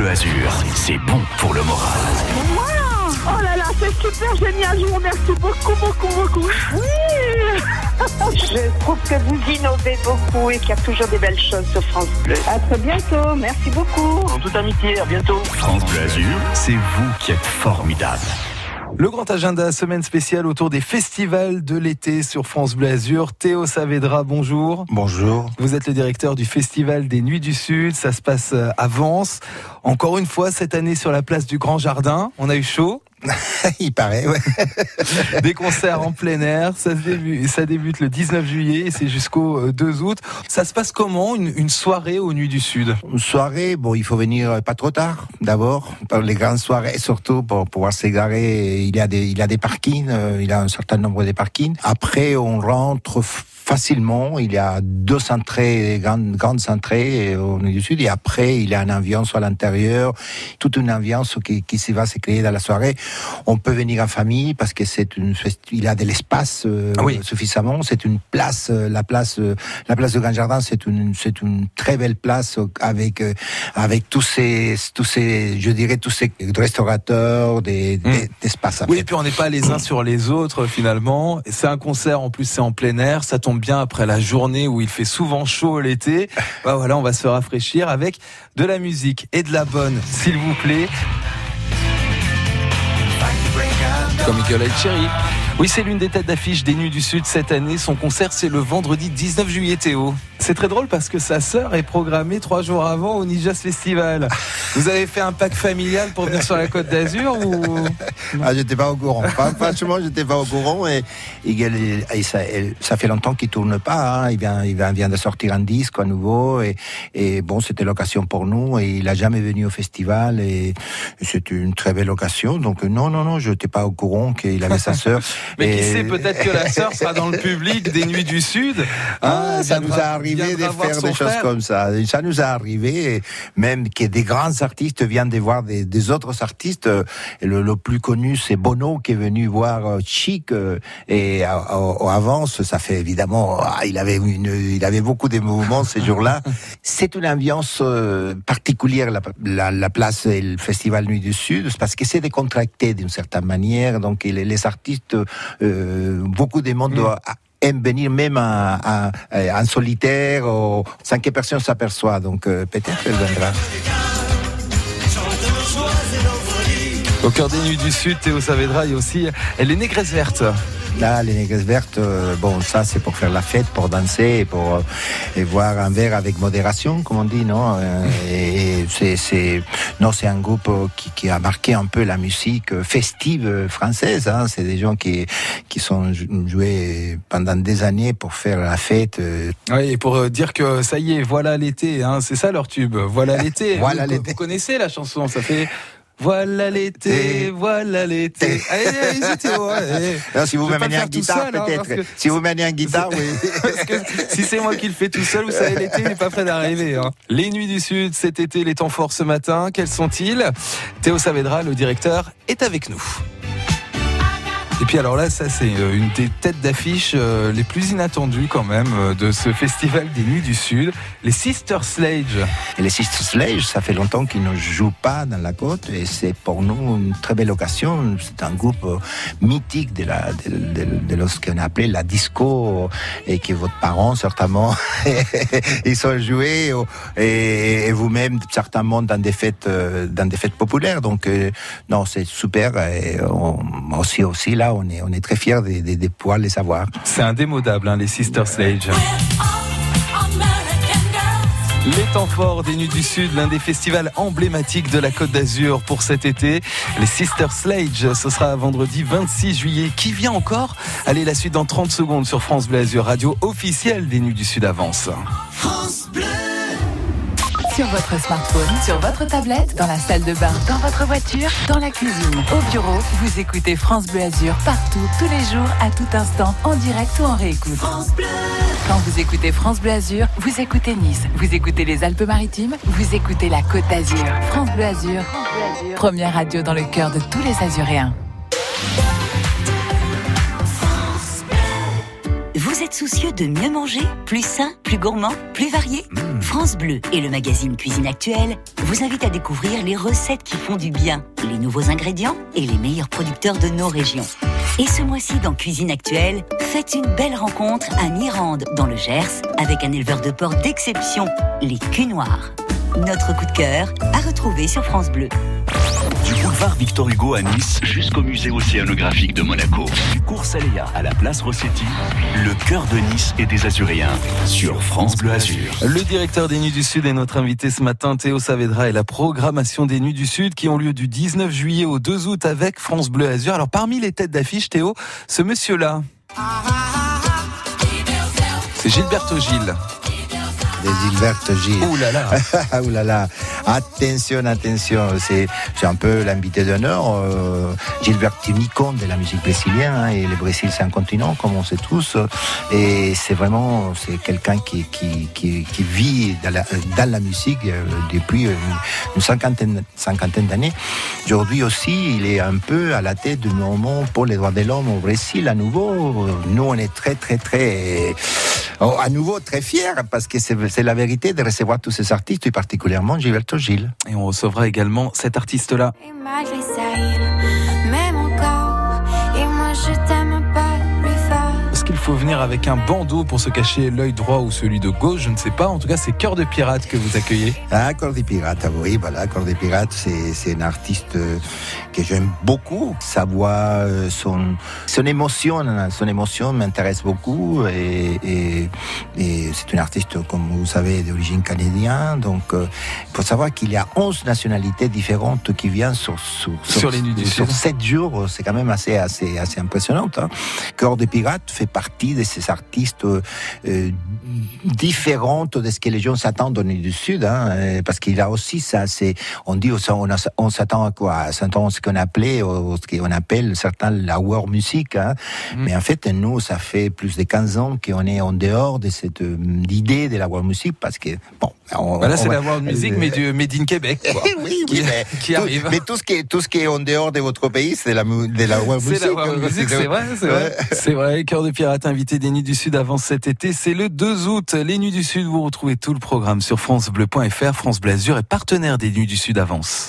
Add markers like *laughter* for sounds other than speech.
Bleu Azur, c'est bon pour le moral. Wow oh là là, c'est super génial, je vous remercie beaucoup, beaucoup, beaucoup. Oui Je trouve que vous innovez beaucoup et qu'il y a toujours des belles choses sur France Bleu. À très bientôt, merci beaucoup. En toute amitié, à bientôt. France Bleu Azur, c'est vous qui êtes formidable. Le grand agenda, semaine spéciale autour des festivals de l'été sur France Bleu Azur. Théo Saavedra, bonjour. Bonjour. Vous êtes le directeur du Festival des Nuits du Sud. Ça se passe à Vence. Encore une fois, cette année sur la place du Grand Jardin. On a eu chaud. *laughs* Il paraît, ouais. *laughs* Des concerts en plein air, ça, débute, ça débute le 19 juillet et c'est jusqu'au 2 euh, août. Ça se passe comment une, une, soirée aux Nuits du Sud? Une soirée, bon, il faut venir pas trop tard d'abord. Les grandes soirées, surtout pour pouvoir s'égarer, il y a des, il y a des parkings, euh, il y a un certain nombre de parkings. Après, on rentre facilement. Il y a deux entrées, grandes, grandes entrées au Nuits du Sud, et après, il y a une ambiance à l'intérieur, toute une ambiance qui, qui va se créer dans la soirée. On peut venir en famille parce que c'est une, il a de l'espace euh, ah oui. suffisamment. C'est une place, euh, la place, euh, la place de Grand Jardin, c'est une, c'est une très belle place avec, avec tous ces, tous ces, je dirais tous ces restaurateurs, des, mmh. des d'espace. Oui, et puis on n'est pas les uns sur les autres finalement. C'est un concert en plus, c'est en plein air, ça tombe bien après la journée où il fait souvent chaud l'été. *laughs* Bah voilà, on va se rafraîchir avec de la musique et de la bonne, s'il vous plaît. Comme Michael Cherry. Oui, c'est l'une des têtes d'affiche des Nuits du Sud cette année. Son concert, c'est le vendredi 19 juillet, Théo. C'est très drôle parce que sa sœur est programmée trois jours avant au Nijas Festival. Vous avez fait un pack familial pour venir sur la Côte d'Azur ou? Ah, j'étais pas au courant. Franchement, j'étais pas au courant et, et, ça, ça, fait longtemps qu'il tourne pas. Hein. Il vient, il vient de sortir un disque à nouveau et, et bon, c'était l'occasion pour nous et il a jamais venu au festival et, c'était une très belle occasion. Donc non, non, non, je n'étais pas au courant qu'il avait sa sœur. *laughs* Mais qui sait, peut-être que la sœur sera dans le public des Nuits du Sud. Ah, ah ça nous a arrivé de faire des choses comme ça. Ça nous a arrivé, même que des grands artistes viennent de voir des, des autres artistes. Le, le, plus connu, c'est Bono qui est venu voir euh, Chic euh, et au avance, ça fait évidemment, ah, il avait une, il avait beaucoup de mouvements ces jours-là. *laughs* C'est une ambiance euh, particulière la, la, la, place et le festival Nuit du Sud, parce que c'est décontracté d'une certaine manière. Donc les, les artistes euh, beaucoup de monde mm. Aiment venir même en solitaire ou sans que personne s'aperçoive. Donc euh, peut-être qu'elle viendra. Au cœur des nuits du Sud, Théo Saavedra, il y a aussi les négresses vertes. Là, les négresses vertes, euh, bon, ça c'est pour faire la fête, pour danser, pour euh, et boire un verre avec modération, comme on dit, non euh, Et, c'est, c'est, non, c'est un groupe qui, qui, a marqué un peu la musique festive française. Hein. C'est des gens qui qui sont joués pendant des années pour faire la fête. Oui, et pour dire que ça y est, voilà l'été. Hein. C'est ça leur tube. Voilà l'été. *laughs* voilà l'été. Vous connaissez la chanson Ça fait voilà l'été, voilà l'été. Allez, allez, Théo. *laughs* si vous m'amenez un guitare, peut-être. Si vous m'amenez un guitare, oui. *laughs* Parce que si c'est moi qui le fais tout seul, vous savez, l'été n'est pas prêt d'arriver. Hein. Les nuits du Sud, cet été, les temps forts ce matin, quels sont-ils? Théo Saavedra, le directeur, est avec nous. Et puis alors là, ça c'est euh, une des têtes d'affiche euh, les plus inattendues quand même euh, de ce festival des Nuits du Sud, les Sister Sledge. Les Sister Sledge, ça fait longtemps qu'ils ne jouent pas dans la côte et c'est pour nous une très belle occasion. C'est un groupe mythique de, la, de, de, ce qu'on a appelé la disco et que votre parents certainement *laughs* ils sont joués et, vous-même certainement dans des fêtes dans des fêtes populaires. Donc non, c'est super et aussi aussi là on est, on est très fiers de, de, pouvoir les savoir. C'est indémodable, hein, les Sister Sledge. Les temps forts des Nuits du Sud, l'un des festivals emblématiques de la Côte d'Azur pour cet été. Les Sister Sledge, ce sera vendredi 26 juillet. Qui vient encore? Allez, la suite dans 30 secondes sur France Bleu Azur, radio officielle des Nuits du Sud avance. France sur votre smartphone, sur votre tablette, dans la salle de bain, dans votre voiture, dans la cuisine, au bureau. Vous écoutez France Bleu Azur partout, tous les jours, à tout instant, en direct ou en réécoute. France Bleu. Quand vous écoutez France Bleu Azur, vous écoutez Nice, vous écoutez les Alpes-Maritimes, vous écoutez la Côte d'Azur. France Bleu Azur, première radio dans le cœur de tous les Azuréens. Êtes soucieux de mieux manger Plus sain, plus gourmand, plus varié? France Bleu et le magazine Cuisine Actuelle vous invitent à découvrir les recettes qui font du bien, les nouveaux ingrédients et les meilleurs producteurs de nos régions. Et ce mois-ci dans Cuisine Actuelle, faites une belle rencontre à Mirande, dans le Gers, avec un éleveur de porc d'exception, les culs noirs. Notre coup de cœur à retrouver sur France Bleu. Boulevard Victor Hugo à Nice jusqu'au musée océanographique de Monaco. Du cours Saléa à la place Rossetti, le cœur de Nice et des Azuréens sur France Bleu Azur. Le directeur des Nuits du Sud est notre invité ce matin, Théo Saavedra, et la programmation des Nuits du Sud qui ont lieu du 19 juillet au 2 août avec France Bleu Azur. Alors parmi les têtes d'affiche, Théo, ce monsieur-là. C'est Gilberto Gilles. Des Gilberto Gilles. Ouh là là. *laughs* Ouh là là. Attention, attention. C'est, c'est un peu l'invité d'honneur. Euh, Gilberto Nicon de la musique brésilienne. hein, et le Brésil, c'est un continent, comme on sait tous. Et c'est vraiment, c'est quelqu'un qui, qui, qui, qui vit dans la, dans la musique euh, depuis une, une cinquantaine, cinquantaine d'années. Aujourd'hui aussi, il est un peu à la tête du mouvement pour les droits de l'homme au Brésil à nouveau. Nous, on est très, très, très, à nouveau très fiers parce que c'est c'est la vérité de recevoir tous ces artistes, et particulièrement Gilberto Gil. Et on recevra également cet artiste-là. Faut venir avec un bandeau pour se cacher l'œil droit ou celui de gauche Je ne sais pas. En tout cas, c'est Cœur de Pirate que vous accueillez. Ah, Cœur des Pirates, ah oui, voilà, Cœur des Pirates, c'est, c'est un artiste euh, que j'aime beaucoup. Sa voix, euh, son, son émotion, son émotion m'intéresse beaucoup et, et, et c'est un artiste, comme vous savez, d'origine canadienne. Donc, euh, il faut savoir qu'il y a 11 nationalités différentes qui viennent sur, sur, Sur les Nuits du sur Sud. 7 jours. C'est quand même assez, assez, assez impressionnant. Hein. Cœur des Pirates fait partie de ces artistes euh, différentes de ce que les gens s'attendent au du Sud, hein, euh, parce qu'il a aussi ça, c'est, on dit, on, on s'attend à quoi? On s'attend à ce qu'on appelait, au- ce qu'on appelle certains la war music, hein. Mm. mais en fait, nous, ça fait plus de 15 ans qu'on est en dehors de cette euh, idée de la war music, parce que, bon, on, Voilà, on c'est la world music, mais du Made in Québec. quoi. *laughs* oui, Qui- oui, mais, qui tout, arrive. mais tout ce qui est tout ce qui est en dehors de votre pays, c'est la de la C'est music. la world music, c'est vrai, c'est vrai. *laughs* C'est vrai, Cœur de Pirate invité des Nuits du Sud avant cet été, c'est le 2 août. Les Nuits du Sud, vous retrouvez tout le programme sur francebleu.fr. France Bleu Azur est partenaire des Nuits du Sud avance.